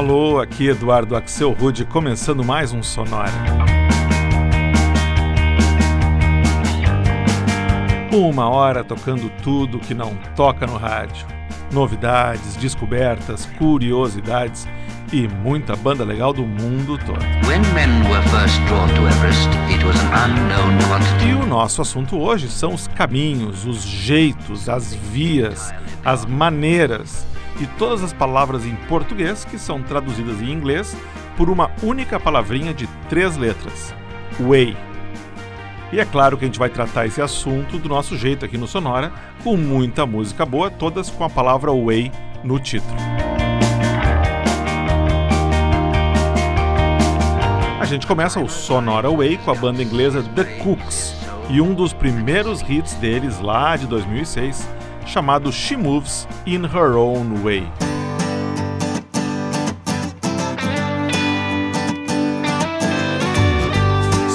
Alô, aqui Eduardo Axel Rude, começando mais um Sonora. Uma hora tocando tudo que não toca no rádio. Novidades, descobertas, curiosidades e muita banda legal do mundo todo. e o nosso assunto hoje são os caminhos, os jeitos, as vias, as maneiras e todas as palavras em português que são traduzidas em inglês por uma única palavrinha de três letras: Way. E é claro que a gente vai tratar esse assunto do nosso jeito aqui no Sonora, com muita música boa, todas com a palavra Way no título. A gente começa o Sonora Way com a banda inglesa The Cooks e um dos primeiros hits deles lá de 2006 chamado She Moves in Her Own Way.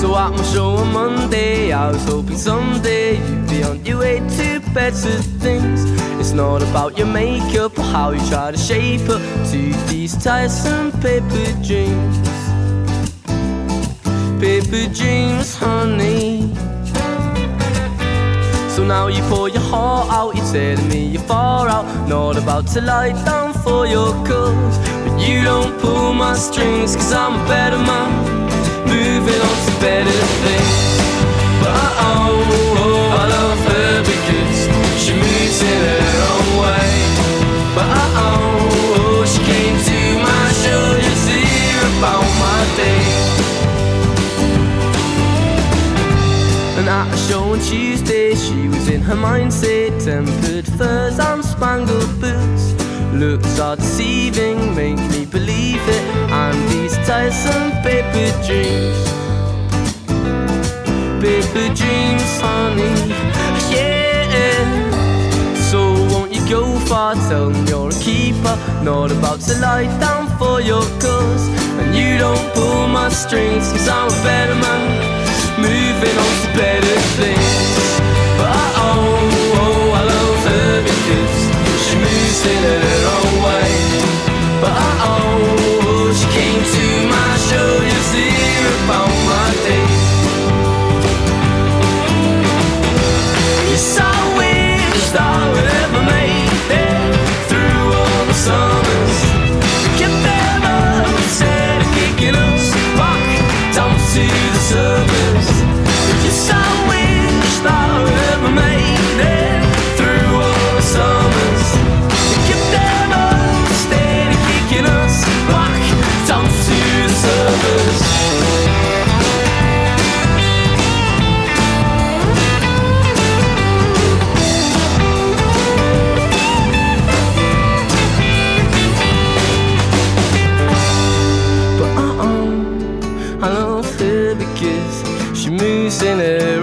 So at my show on Monday, I was hoping someday you'd be on your way to better things. It's not about your makeup or how you try to shape up to these tiresome paper dreams. Paper dreams, honey. So now you pour your heart out, you're telling me you're far out. Not about to lie down for your cause. But you don't pull my strings, cause I'm a better man. Moving on to better things. But oh, her mindset. Tempered furs and spangled boots. Looks are deceiving, make me believe it. And these tiresome paper dreams. Paper dreams, honey. Yeah. So won't you go far? Tell me you're a keeper. Not about to lie down for your cause. And you don't pull my strings, cause I'm a better man moving on to better things. In her own way. But oh, she came to my show moves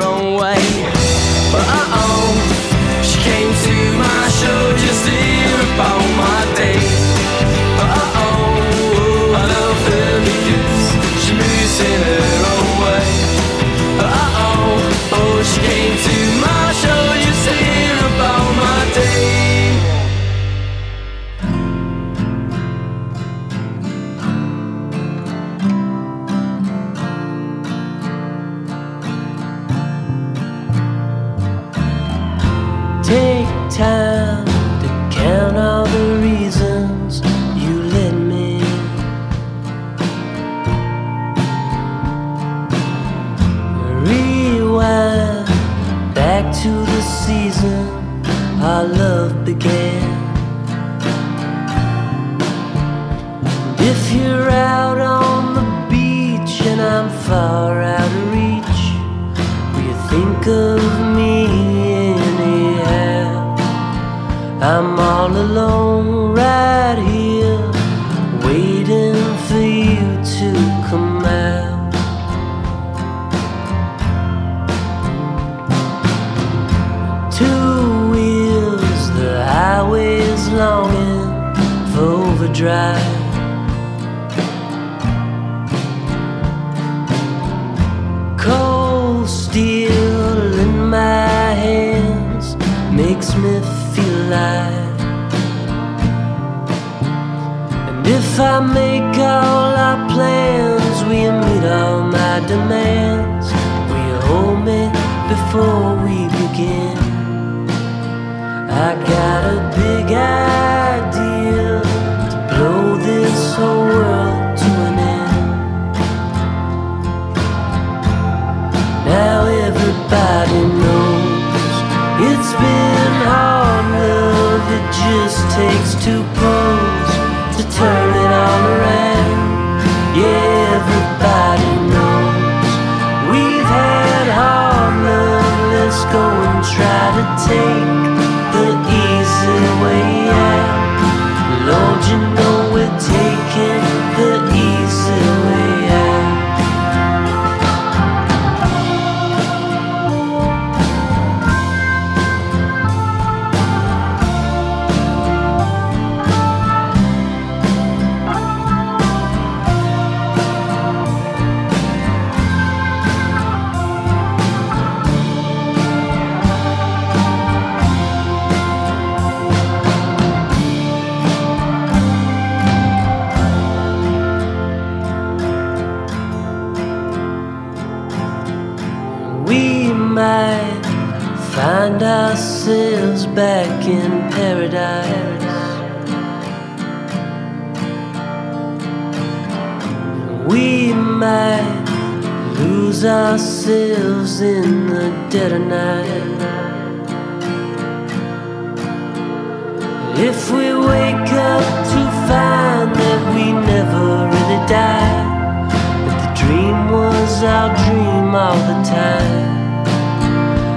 all the time.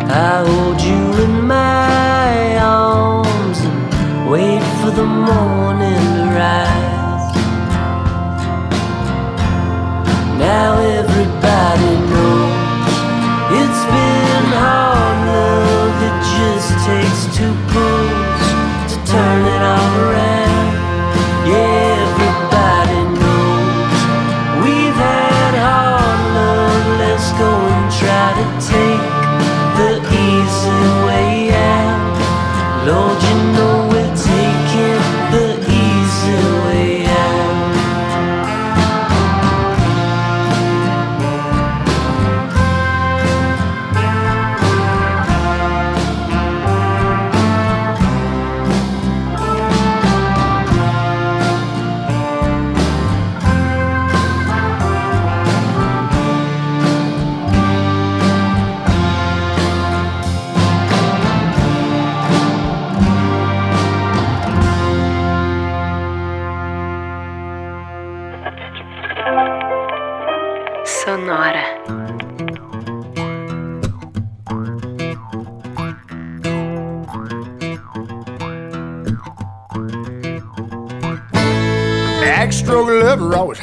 I hold you in my arms and wait for the morning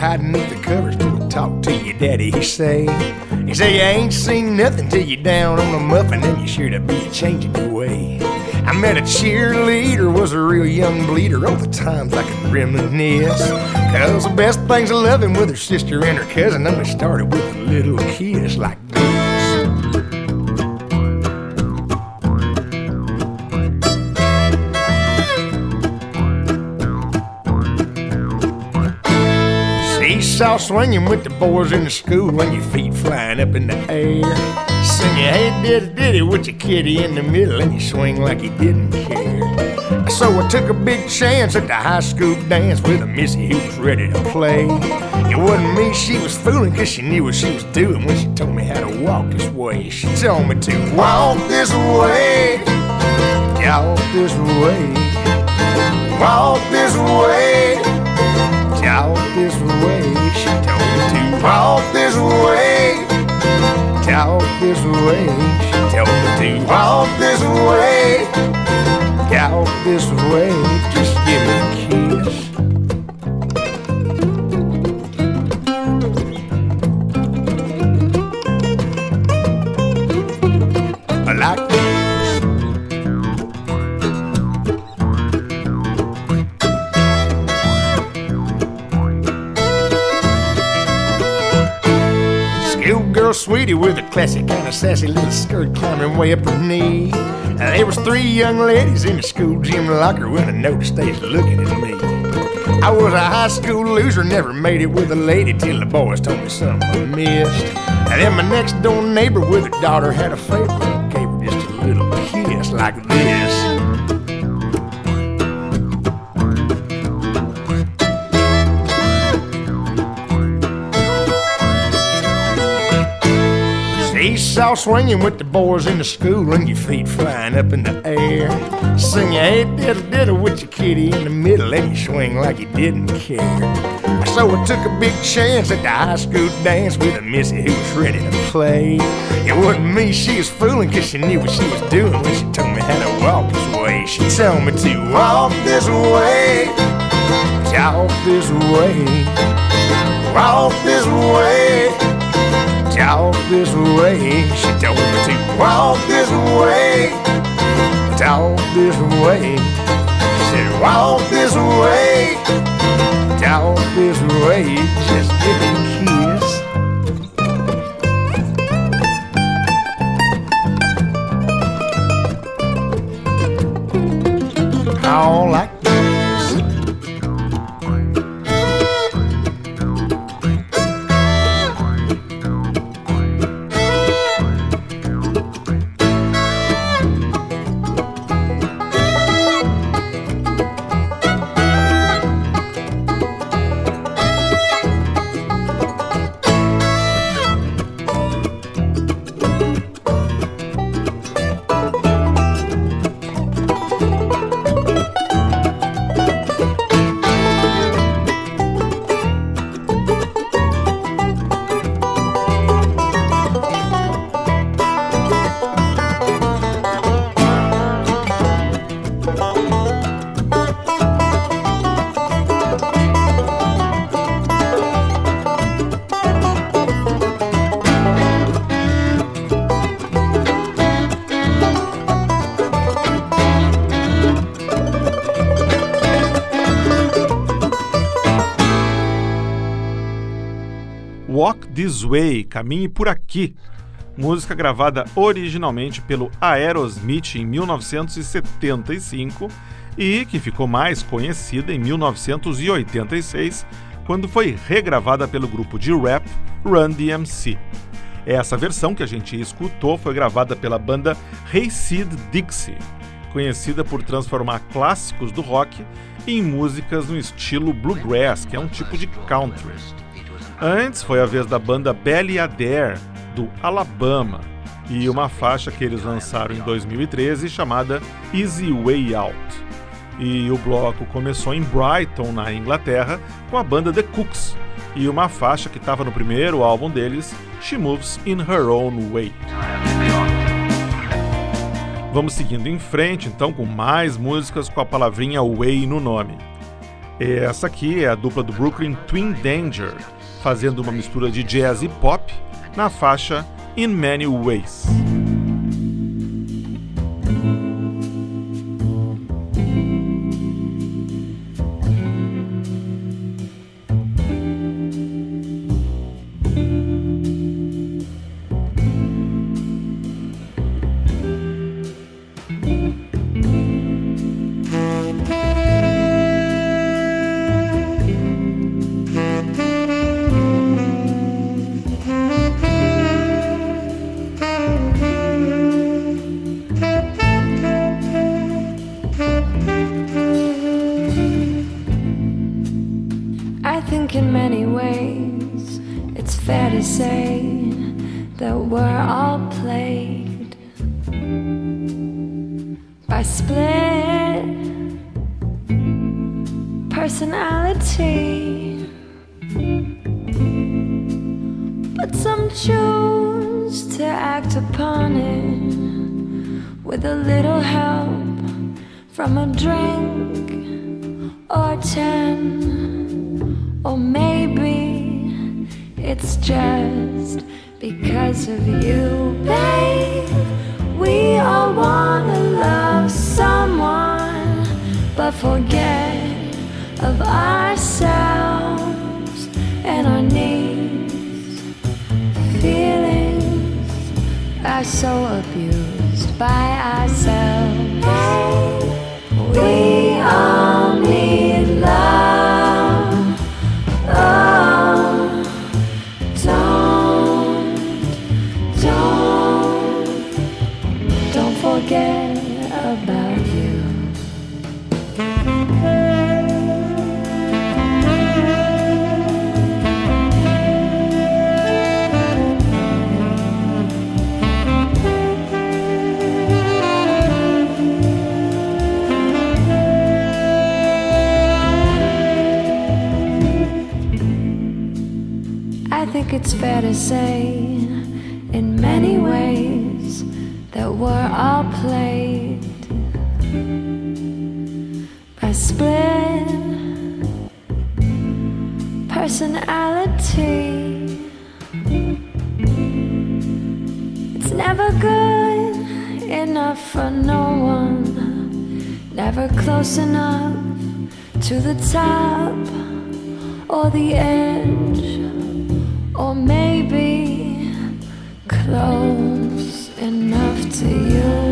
hiding the covers till we talk to your daddy. He say, he say you ain't seen nothing till you down on a muffin and you sure to be changing your way. I met a cheerleader, was a real young bleeder. All the times I can reminisce. Cause the best things of loving with her sister and her cousin only started with a little kiss like Seesaw swinging with the boys in the school and your feet flying up in the air. Sing your head diddy diddy with your kitty in the middle and you swing like you didn't care. So I took a big chance at the high school dance with a missy who was ready to play. It wasn't me she was fooling cause she knew what she was doing when she told me how to walk this way. She told me to walk this way, walk this way, walk this way. walk this way, to walk this way. Talk this way, she told me to walk this way. Talk this way, just give me sweetie with a classic kind of sassy little skirt climbing way up her knee. Now, there was three young ladies in the school gym locker when I noticed they was looking at me. I was a high school loser, never made it with a lady till the boys told me something I missed. And then my next door neighbor with a daughter had a favor, gave her just a little kiss like this. Seesaw swinging with the boys in the school and your feet flying up in the air. Sing your diddle diddle with your kitty in the middle and you swing like you didn't care. So I took a big chance at the high school dance with a missy who was ready to play. It wasn't me she was fooling cause she knew what she was doing when she told me how to walk this way. She told me to walk this way, talk this way, walk this way talk this way. She told me to walk this way, talk this way. She said, walk this way, talk this way. Just give me a kiss. All like This Way, Caminhe por Aqui, música gravada originalmente pelo Aerosmith em 1975 e que ficou mais conhecida em 1986, quando foi regravada pelo grupo de rap Run DMC. Essa versão que a gente escutou foi gravada pela banda Hayseed Dixie, conhecida por transformar clássicos do rock em músicas no estilo bluegrass, que é um tipo de country. Antes foi a vez da banda Belly Adair, do Alabama, e uma faixa que eles lançaram em 2013 chamada Easy Way Out. E o bloco começou em Brighton, na Inglaterra, com a banda The Cooks, e uma faixa que estava no primeiro álbum deles, She Moves in Her Own Way. Vamos seguindo em frente, então, com mais músicas com a palavrinha Way no nome. Essa aqui é a dupla do Brooklyn Twin Danger, fazendo uma mistura de jazz e pop na faixa In Many Ways. think it's fair to say, in many ways, that we're all played by split personality. It's never good enough for no one, never close enough to the top or the edge or maybe close enough to you.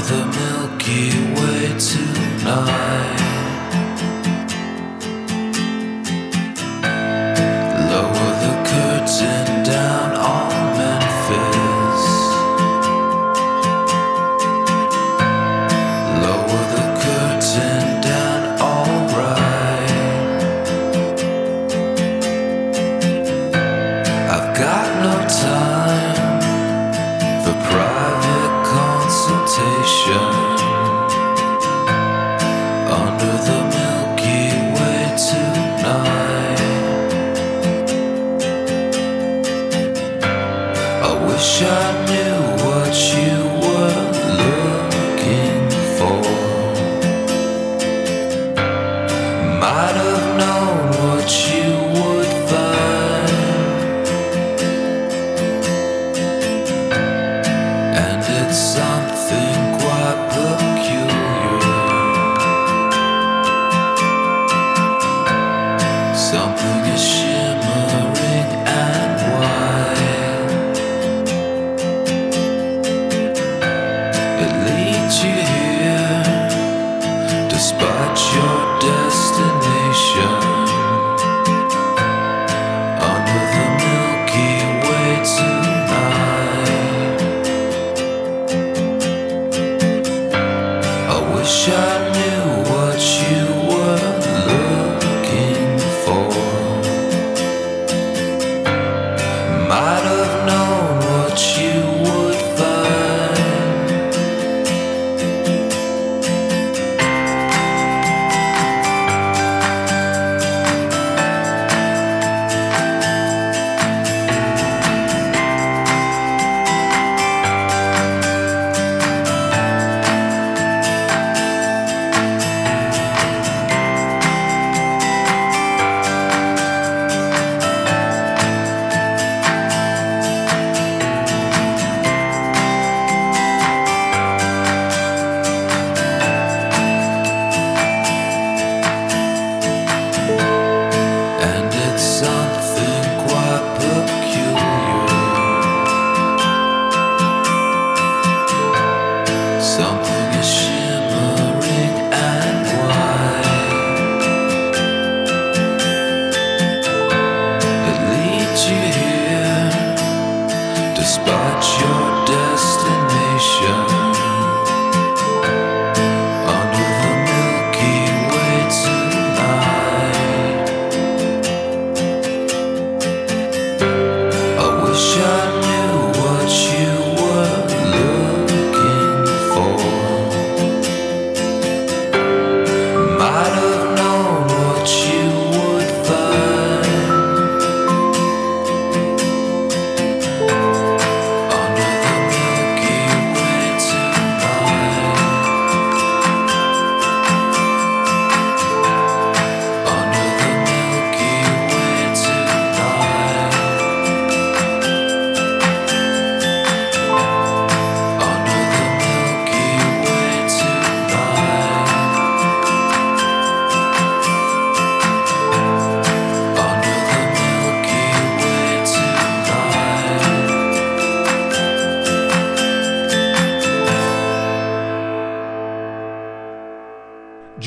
the Milky Way tonight.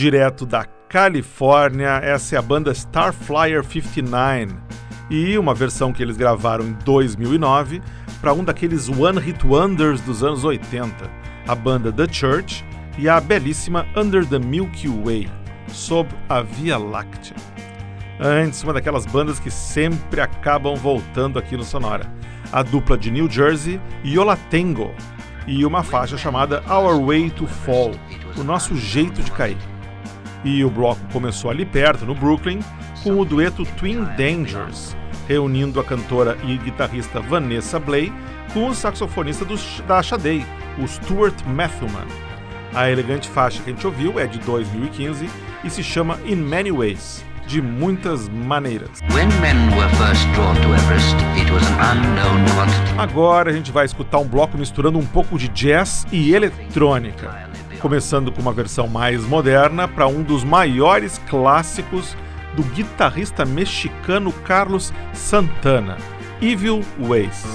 direto da Califórnia, essa é a banda Starflyer 59 e uma versão que eles gravaram em 2009 para um daqueles One Hit Wonders dos anos 80, a banda The Church e a belíssima Under the Milky Way, sob a Via Láctea. Antes, uma daquelas bandas que sempre acabam voltando aqui no Sonora, a dupla de New Jersey, Yolatengo, e uma faixa chamada Our Way to Fall, o nosso jeito de cair. E o bloco começou ali perto, no Brooklyn, com o dueto Twin Dangers, reunindo a cantora e guitarrista Vanessa Blay com o saxofonista dos, da Sade, o Stuart Matthewman. A elegante faixa que a gente ouviu é de 2015 e se chama In Many Ways, de muitas maneiras. Agora a gente vai escutar um bloco misturando um pouco de jazz e eletrônica começando com uma versão mais moderna para um dos maiores clássicos do guitarrista mexicano Carlos Santana, Evil Ways.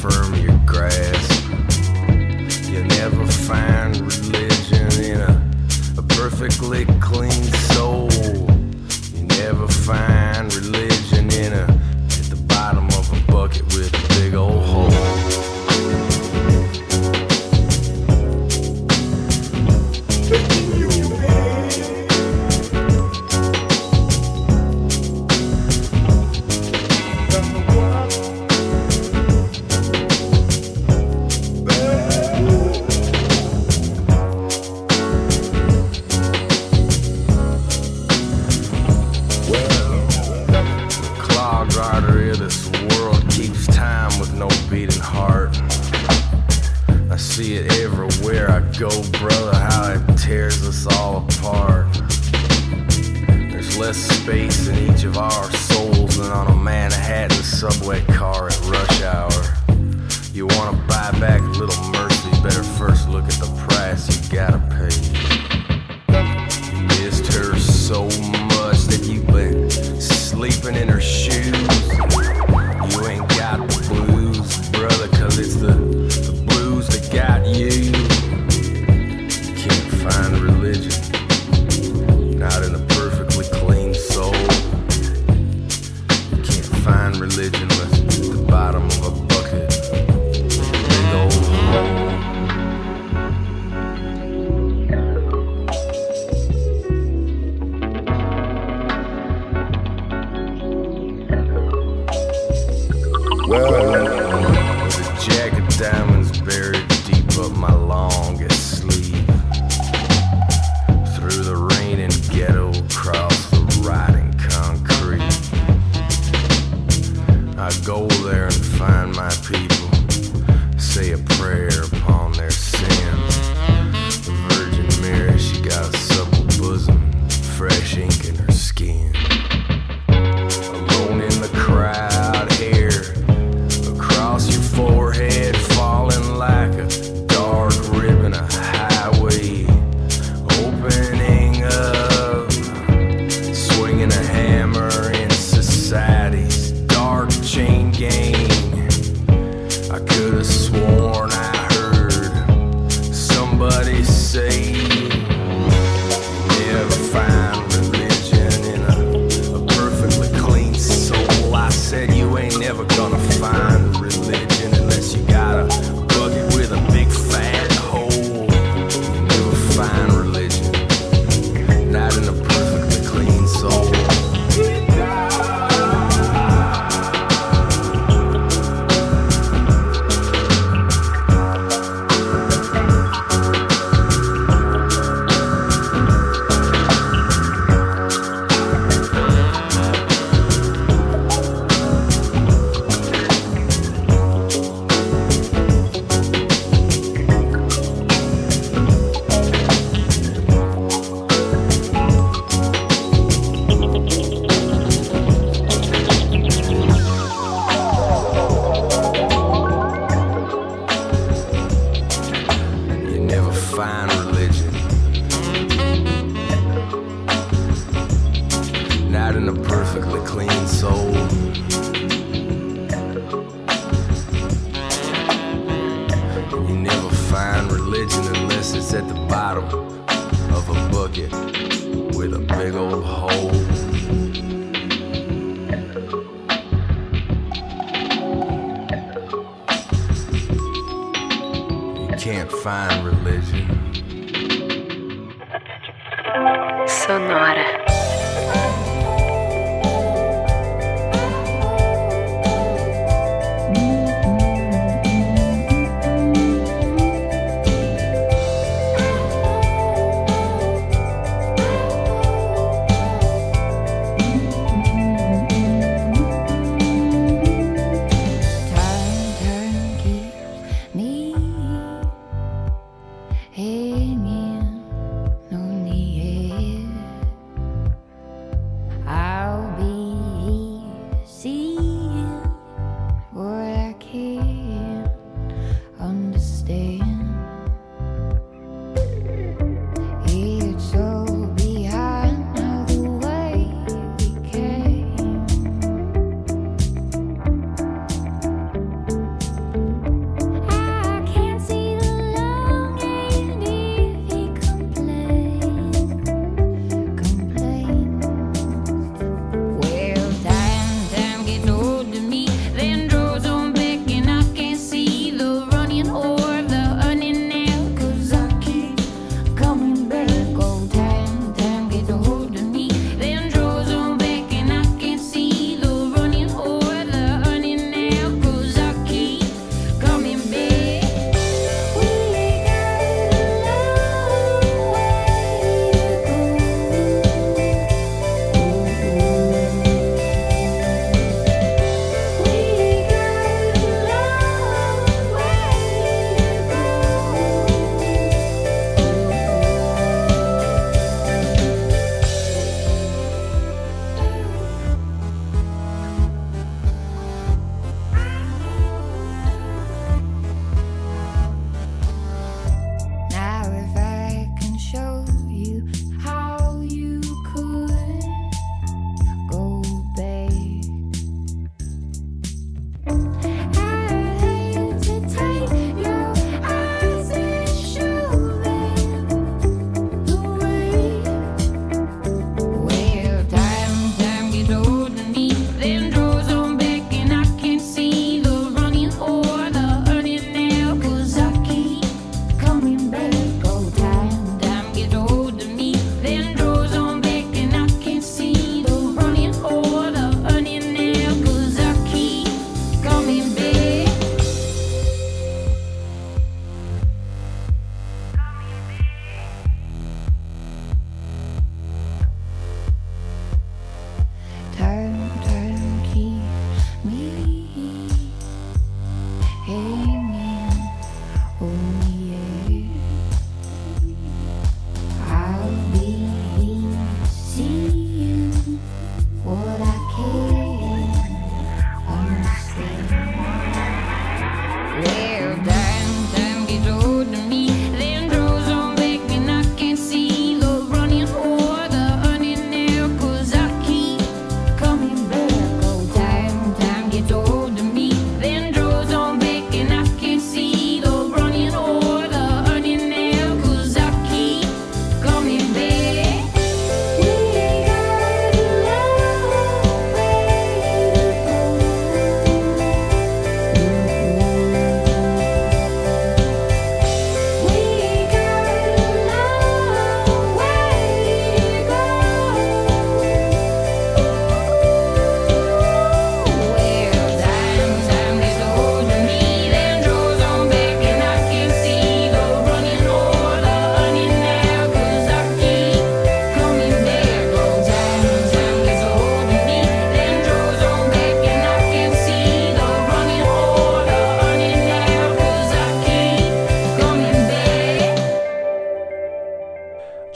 Firm your grasp. You'll never find religion in a, a perfectly clean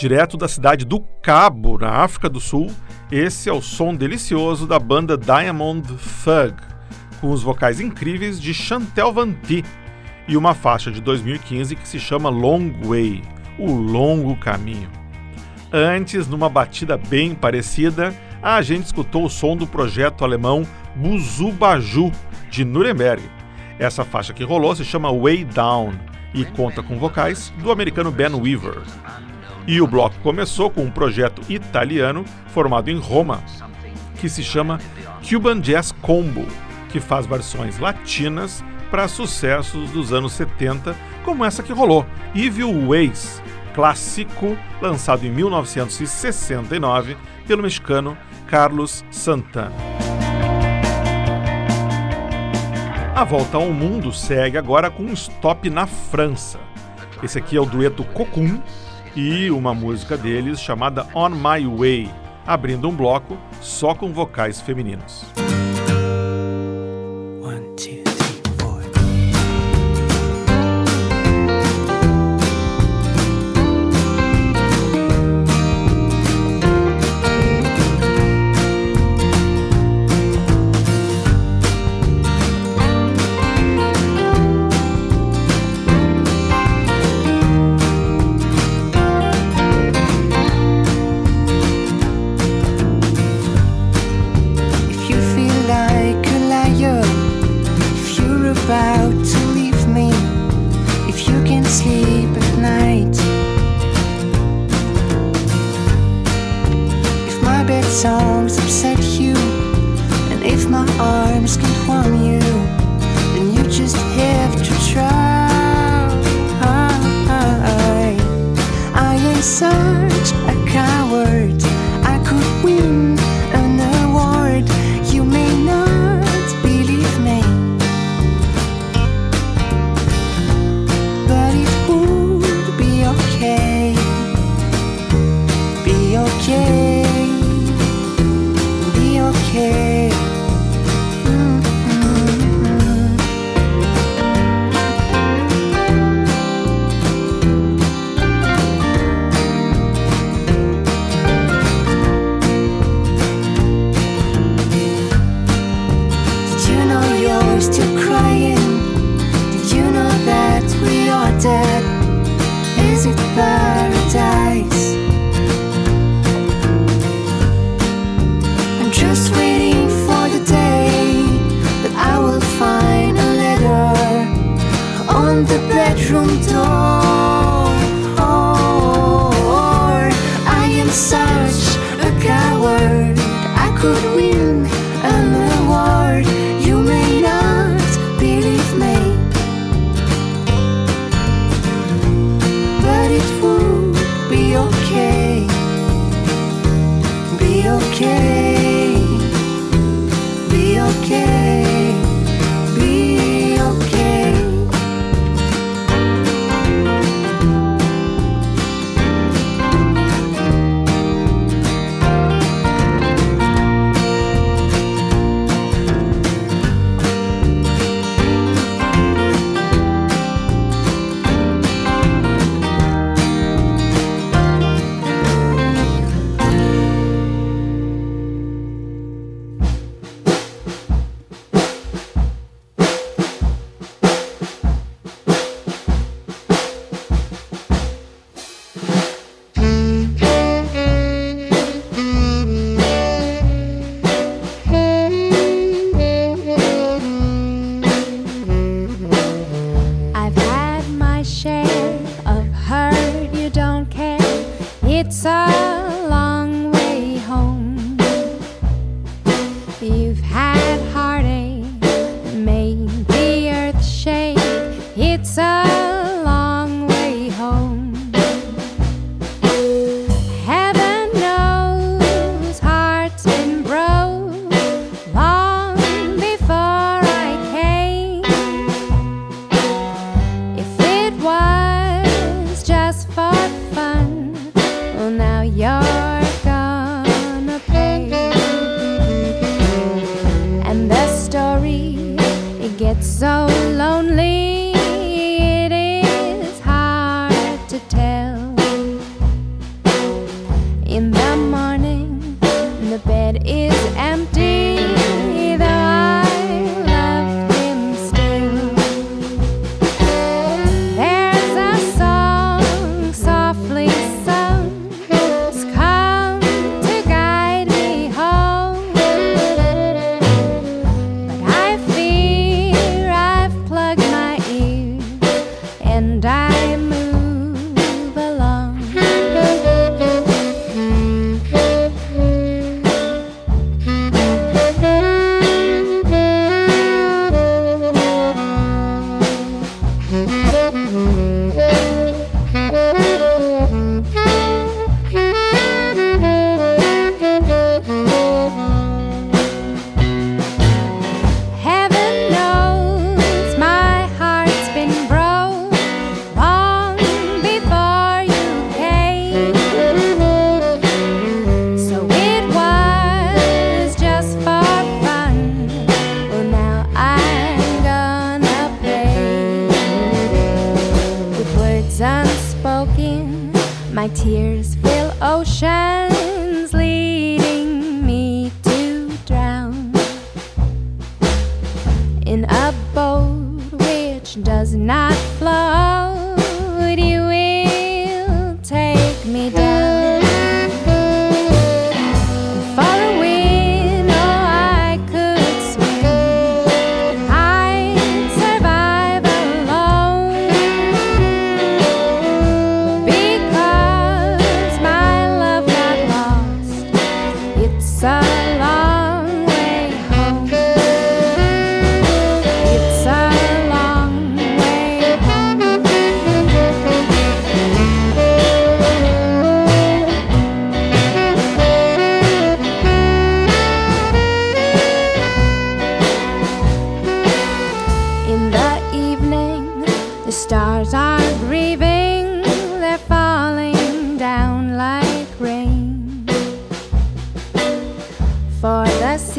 Direto da cidade do Cabo, na África do Sul, esse é o som delicioso da banda Diamond Thug, com os vocais incríveis de Chantel Vanti e uma faixa de 2015 que se chama Long Way, o longo caminho. Antes, numa batida bem parecida, a gente escutou o som do projeto alemão Buzubaju, de Nuremberg. Essa faixa que rolou se chama Way Down e conta com vocais do americano Ben Weaver. E o bloco começou com um projeto italiano formado em Roma, que se chama Cuban Jazz Combo, que faz versões latinas para sucessos dos anos 70, como essa que rolou, Evil Ways, clássico lançado em 1969 pelo mexicano Carlos Santana. A volta ao mundo segue agora com um stop na França. Esse aqui é o dueto Cocoon e uma música deles chamada On My Way, abrindo um bloco só com vocais femininos. If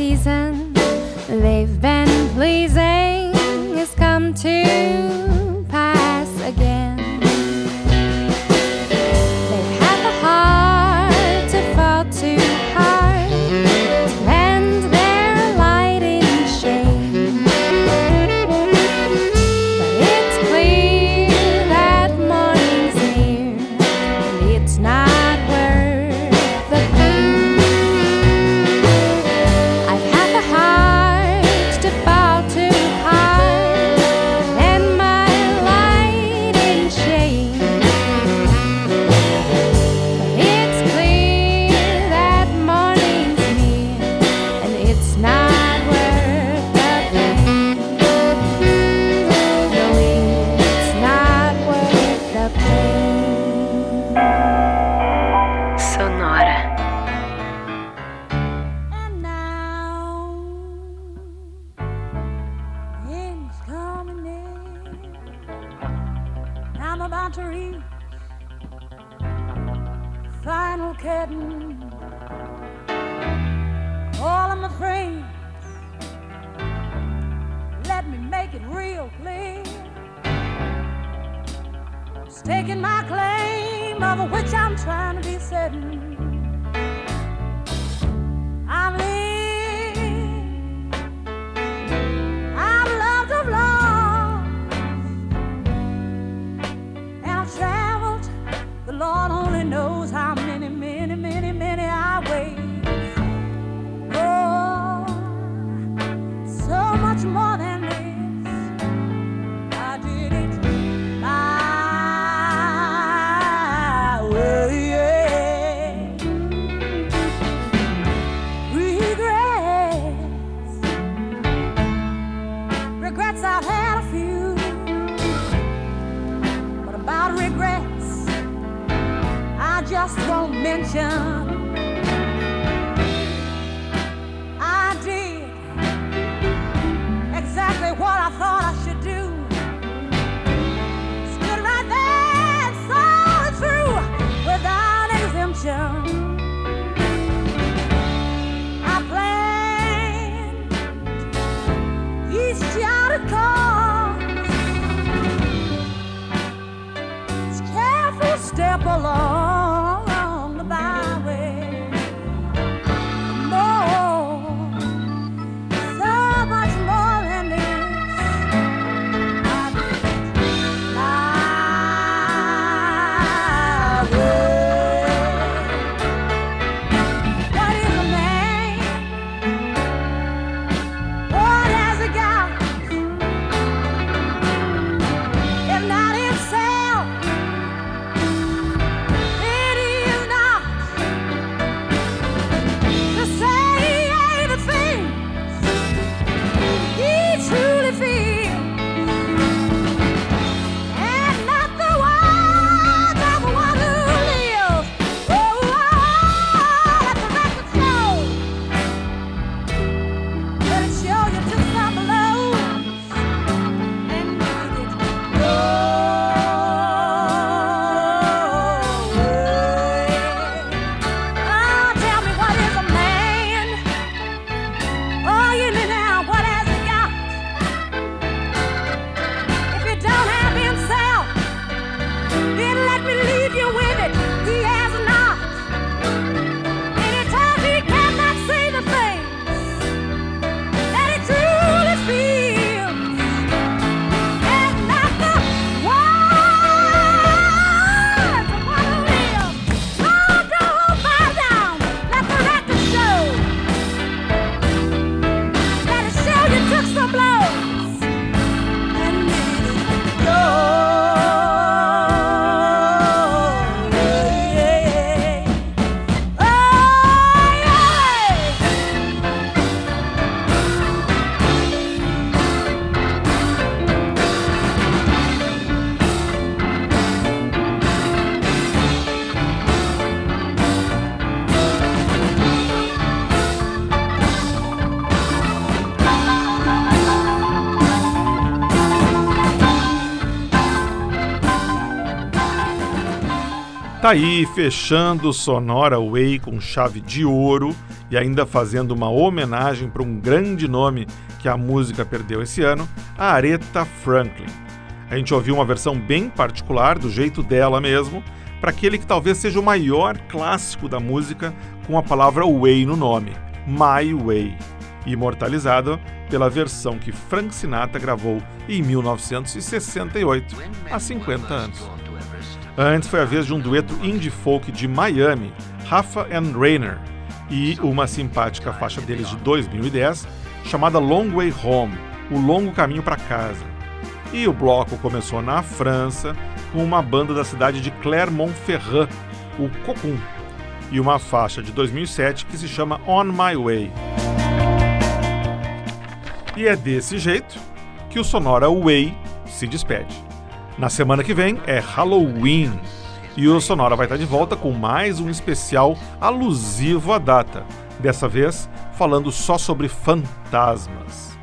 season. They've aí, fechando Sonora Way com chave de ouro e ainda fazendo uma homenagem para um grande nome que a música perdeu esse ano, a Aretha Franklin. A gente ouviu uma versão bem particular, do jeito dela mesmo, para aquele que talvez seja o maior clássico da música com a palavra Way no nome, My Way, imortalizada pela versão que Frank Sinatra gravou em 1968, há 50 anos. Antes foi a vez de um dueto indie folk de Miami, Rafa and Rainer, e uma simpática faixa deles de 2010 chamada Long Way Home, o longo caminho para casa. E o bloco começou na França com uma banda da cidade de Clermont-Ferrand, o Cocum, e uma faixa de 2007 que se chama On My Way. E é desse jeito que o Sonora Way se despede. Na semana que vem é Halloween e o Sonora vai estar de volta com mais um especial alusivo à data, dessa vez falando só sobre fantasmas.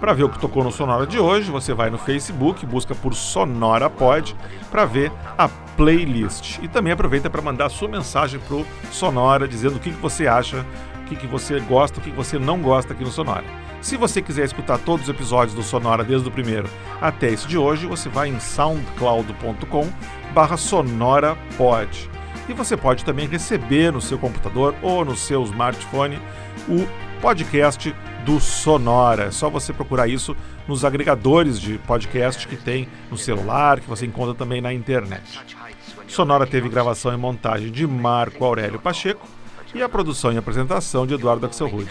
Para ver o que tocou no Sonora de hoje, você vai no Facebook, busca por Sonora Pod para ver a playlist. E também aproveita para mandar a sua mensagem pro Sonora dizendo o que, que você acha, o que, que você gosta, o que, que você não gosta aqui no Sonora. Se você quiser escutar todos os episódios do Sonora desde o primeiro até esse de hoje, você vai em soundcloud.com barra sonorapod. E você pode também receber no seu computador ou no seu smartphone o podcast do Sonora. É só você procurar isso nos agregadores de podcast que tem no celular, que você encontra também na internet. Sonora teve gravação e montagem de Marco Aurélio Pacheco e a produção e apresentação de Eduardo Axelrod.